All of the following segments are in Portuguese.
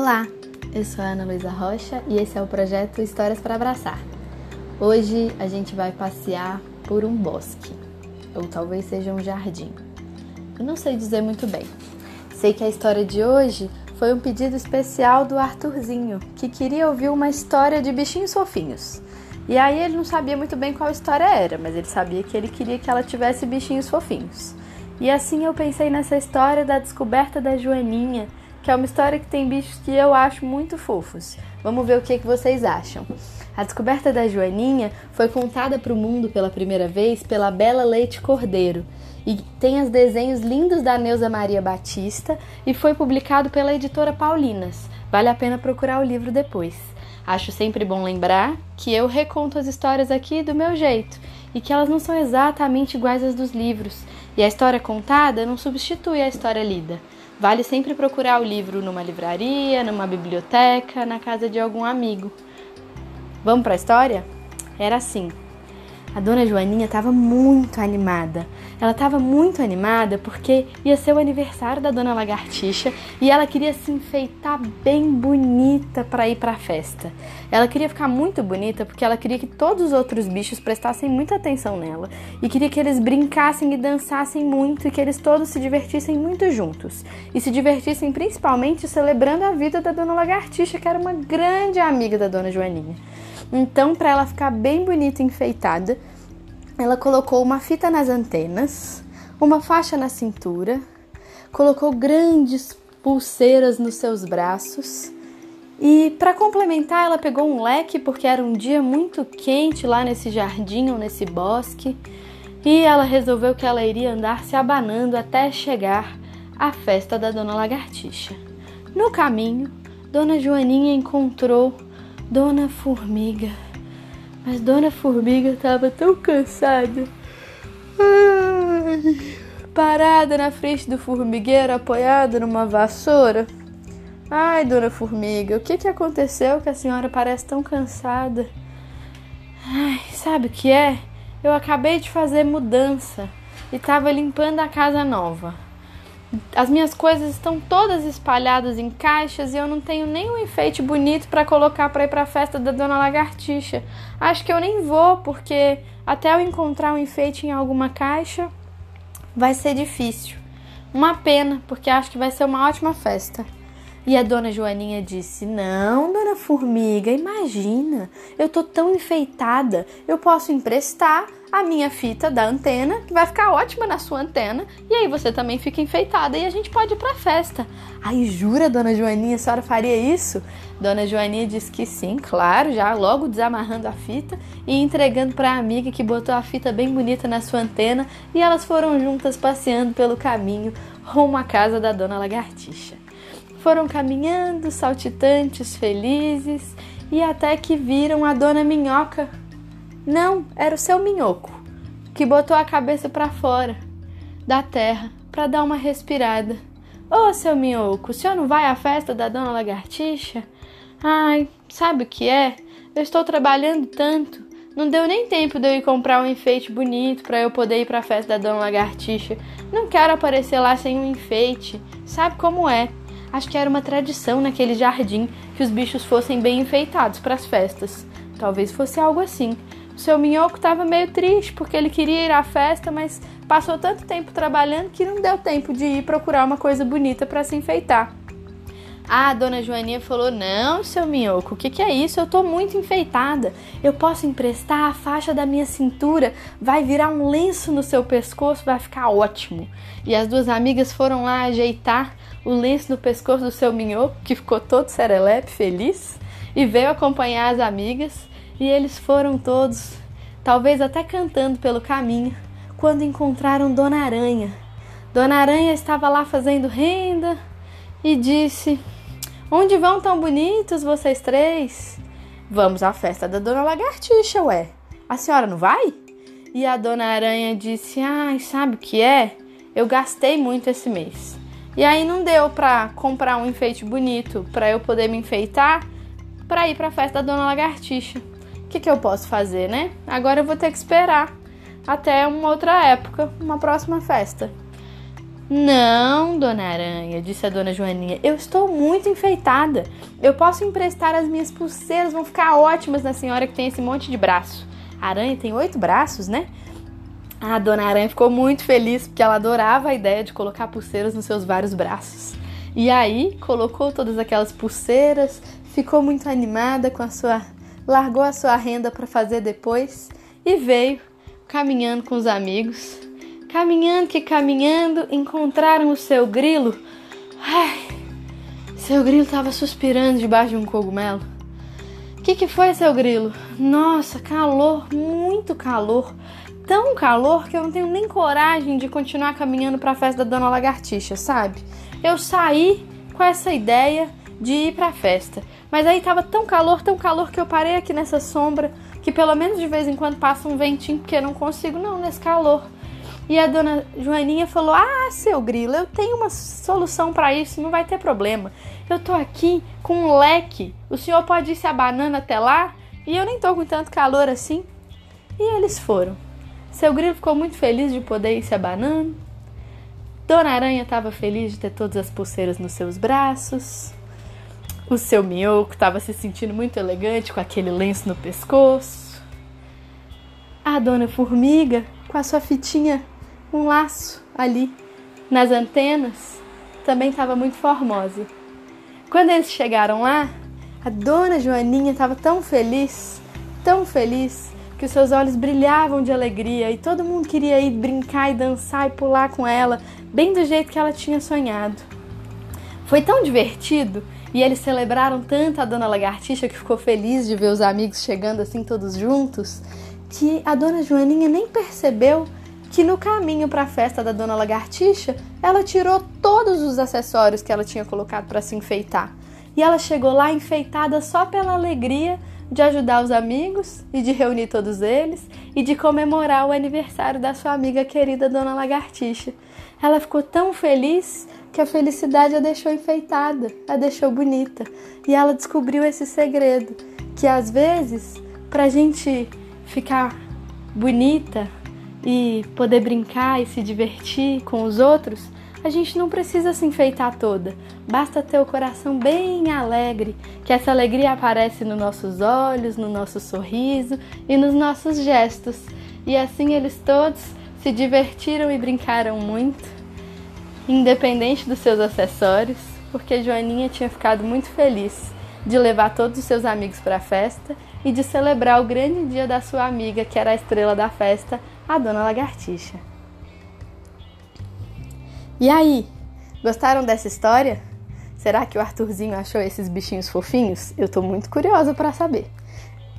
Olá, eu sou a Ana Luísa Rocha e esse é o projeto Histórias para Abraçar. Hoje a gente vai passear por um bosque, ou talvez seja um jardim. Eu não sei dizer muito bem. Sei que a história de hoje foi um pedido especial do Arthurzinho, que queria ouvir uma história de bichinhos fofinhos. E aí ele não sabia muito bem qual história era, mas ele sabia que ele queria que ela tivesse bichinhos fofinhos. E assim eu pensei nessa história da descoberta da Joaninha, que é uma história que tem bichos que eu acho muito fofos. Vamos ver o que, que vocês acham. A descoberta da Joaninha foi contada para o mundo pela primeira vez pela Bela Leite Cordeiro e tem os desenhos lindos da Neuza Maria Batista e foi publicado pela editora Paulinas. Vale a pena procurar o livro depois. Acho sempre bom lembrar que eu reconto as histórias aqui do meu jeito e que elas não são exatamente iguais às dos livros, e a história contada não substitui a história lida. Vale sempre procurar o livro numa livraria, numa biblioteca, na casa de algum amigo. Vamos para a história? Era assim. A dona Joaninha estava muito animada. Ela estava muito animada porque ia ser o aniversário da dona Lagartixa e ela queria se enfeitar bem bonita para ir para a festa. Ela queria ficar muito bonita porque ela queria que todos os outros bichos prestassem muita atenção nela e queria que eles brincassem e dançassem muito e que eles todos se divertissem muito juntos e se divertissem principalmente celebrando a vida da dona Lagartixa, que era uma grande amiga da dona Joaninha. Então, para ela ficar bem bonita e enfeitada, ela colocou uma fita nas antenas, uma faixa na cintura, colocou grandes pulseiras nos seus braços. E para complementar, ela pegou um leque porque era um dia muito quente lá nesse jardim ou nesse bosque, e ela resolveu que ela iria andar se abanando até chegar à festa da Dona Lagartixa. No caminho, Dona Joaninha encontrou Dona Formiga. Mas Dona Formiga estava tão cansada. Ai, parada na frente do formigueiro, apoiada numa vassoura. Ai, Dona Formiga, o que, que aconteceu que a senhora parece tão cansada? Ai, sabe o que é? Eu acabei de fazer mudança e estava limpando a casa nova. As minhas coisas estão todas espalhadas em caixas e eu não tenho nenhum enfeite bonito para colocar para ir para a festa da Dona Lagartixa. Acho que eu nem vou, porque até eu encontrar um enfeite em alguma caixa vai ser difícil. Uma pena, porque acho que vai ser uma ótima festa. E a dona Joaninha disse: Não, dona Formiga, imagina, eu tô tão enfeitada, eu posso emprestar a minha fita da antena, que vai ficar ótima na sua antena, e aí você também fica enfeitada e a gente pode ir pra festa. Aí jura, dona Joaninha, a senhora faria isso? Dona Joaninha disse que sim, claro, já logo desamarrando a fita e entregando para a amiga que botou a fita bem bonita na sua antena, e elas foram juntas passeando pelo caminho rumo à casa da dona Lagartixa. Foram caminhando, saltitantes, felizes, e até que viram a dona Minhoca. Não, era o seu minhoco, que botou a cabeça para fora da terra para dar uma respirada. Ô, oh, seu minhoco, o senhor não vai à festa da dona Lagartixa? Ai, sabe o que é? Eu estou trabalhando tanto. Não deu nem tempo de eu ir comprar um enfeite bonito para eu poder ir para a festa da dona Lagartixa. Não quero aparecer lá sem um enfeite. Sabe como é? Acho que era uma tradição naquele jardim que os bichos fossem bem enfeitados para as festas. Talvez fosse algo assim. O seu minhoco estava meio triste porque ele queria ir à festa, mas passou tanto tempo trabalhando que não deu tempo de ir procurar uma coisa bonita para se enfeitar. Ah, a dona Joaninha falou: Não, seu minhoco, o que, que é isso? Eu tô muito enfeitada. Eu posso emprestar a faixa da minha cintura, vai virar um lenço no seu pescoço, vai ficar ótimo. E as duas amigas foram lá ajeitar o lenço no pescoço do seu minhoco, que ficou todo serelepe, feliz, e veio acompanhar as amigas. E eles foram todos, talvez até cantando pelo caminho, quando encontraram Dona Aranha. Dona Aranha estava lá fazendo renda e disse: Onde vão tão bonitos vocês três? Vamos à festa da Dona Lagartixa, ué. A senhora não vai? E a Dona Aranha disse: Ai, sabe o que é? Eu gastei muito esse mês. E aí não deu pra comprar um enfeite bonito para eu poder me enfeitar para ir pra festa da Dona Lagartixa. O que, que eu posso fazer, né? Agora eu vou ter que esperar até uma outra época, uma próxima festa. Não, dona Aranha, disse a dona Joaninha, eu estou muito enfeitada. Eu posso emprestar as minhas pulseiras, vão ficar ótimas na senhora que tem esse monte de braço. A aranha tem oito braços, né? A dona Aranha ficou muito feliz porque ela adorava a ideia de colocar pulseiras nos seus vários braços. E aí colocou todas aquelas pulseiras, ficou muito animada com a sua. largou a sua renda para fazer depois e veio caminhando com os amigos Caminhando que caminhando, encontraram o seu grilo. Ai, seu grilo estava suspirando debaixo de um cogumelo. O que, que foi, seu grilo? Nossa, calor, muito calor. Tão calor que eu não tenho nem coragem de continuar caminhando para a festa da Dona Lagartixa, sabe? Eu saí com essa ideia de ir para a festa, mas aí tava tão calor, tão calor que eu parei aqui nessa sombra, que pelo menos de vez em quando passa um ventinho, porque eu não consigo não nesse calor. E a dona Joaninha falou: Ah, seu grilo, eu tenho uma solução para isso, não vai ter problema. Eu tô aqui com um leque, o senhor pode ir se abanando até lá e eu nem tô com tanto calor assim. E eles foram. Seu grilo ficou muito feliz de poder ir se abanando. Dona Aranha estava feliz de ter todas as pulseiras nos seus braços. O seu minhoco estava se sentindo muito elegante com aquele lenço no pescoço. A dona Formiga, com a sua fitinha um laço ali nas antenas, também estava muito formosa. Quando eles chegaram lá, a dona Joaninha estava tão feliz, tão feliz, que os seus olhos brilhavam de alegria e todo mundo queria ir brincar e dançar e pular com ela, bem do jeito que ela tinha sonhado. Foi tão divertido e eles celebraram tanto a dona Lagartixa que ficou feliz de ver os amigos chegando assim todos juntos, que a dona Joaninha nem percebeu que no caminho para a festa da Dona Lagartixa, ela tirou todos os acessórios que ela tinha colocado para se enfeitar. E ela chegou lá enfeitada só pela alegria de ajudar os amigos e de reunir todos eles e de comemorar o aniversário da sua amiga querida Dona Lagartixa. Ela ficou tão feliz que a felicidade a deixou enfeitada, a deixou bonita. E ela descobriu esse segredo: que às vezes, para a gente ficar bonita, e poder brincar e se divertir com os outros, a gente não precisa se enfeitar toda. Basta ter o coração bem alegre, que essa alegria aparece nos nossos olhos, no nosso sorriso e nos nossos gestos. E assim eles todos se divertiram e brincaram muito, independente dos seus acessórios, porque Joaninha tinha ficado muito feliz de levar todos os seus amigos para a festa e de celebrar o grande dia da sua amiga, que era a estrela da festa, a Dona Lagartixa. E aí, gostaram dessa história? Será que o Arthurzinho achou esses bichinhos fofinhos? Eu tô muito curiosa para saber.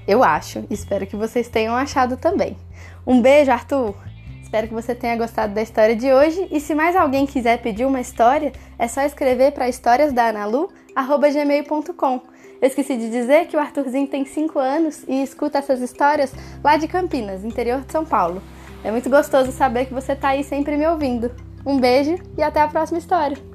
Eu acho, espero que vocês tenham achado também. Um beijo, Arthur! Espero que você tenha gostado da história de hoje. E se mais alguém quiser pedir uma história, é só escrever para historiasdanalu.gmail.com. Eu esqueci de dizer que o Arthurzinho tem 5 anos e escuta essas histórias lá de Campinas, interior de São Paulo. É muito gostoso saber que você está aí sempre me ouvindo. Um beijo e até a próxima história!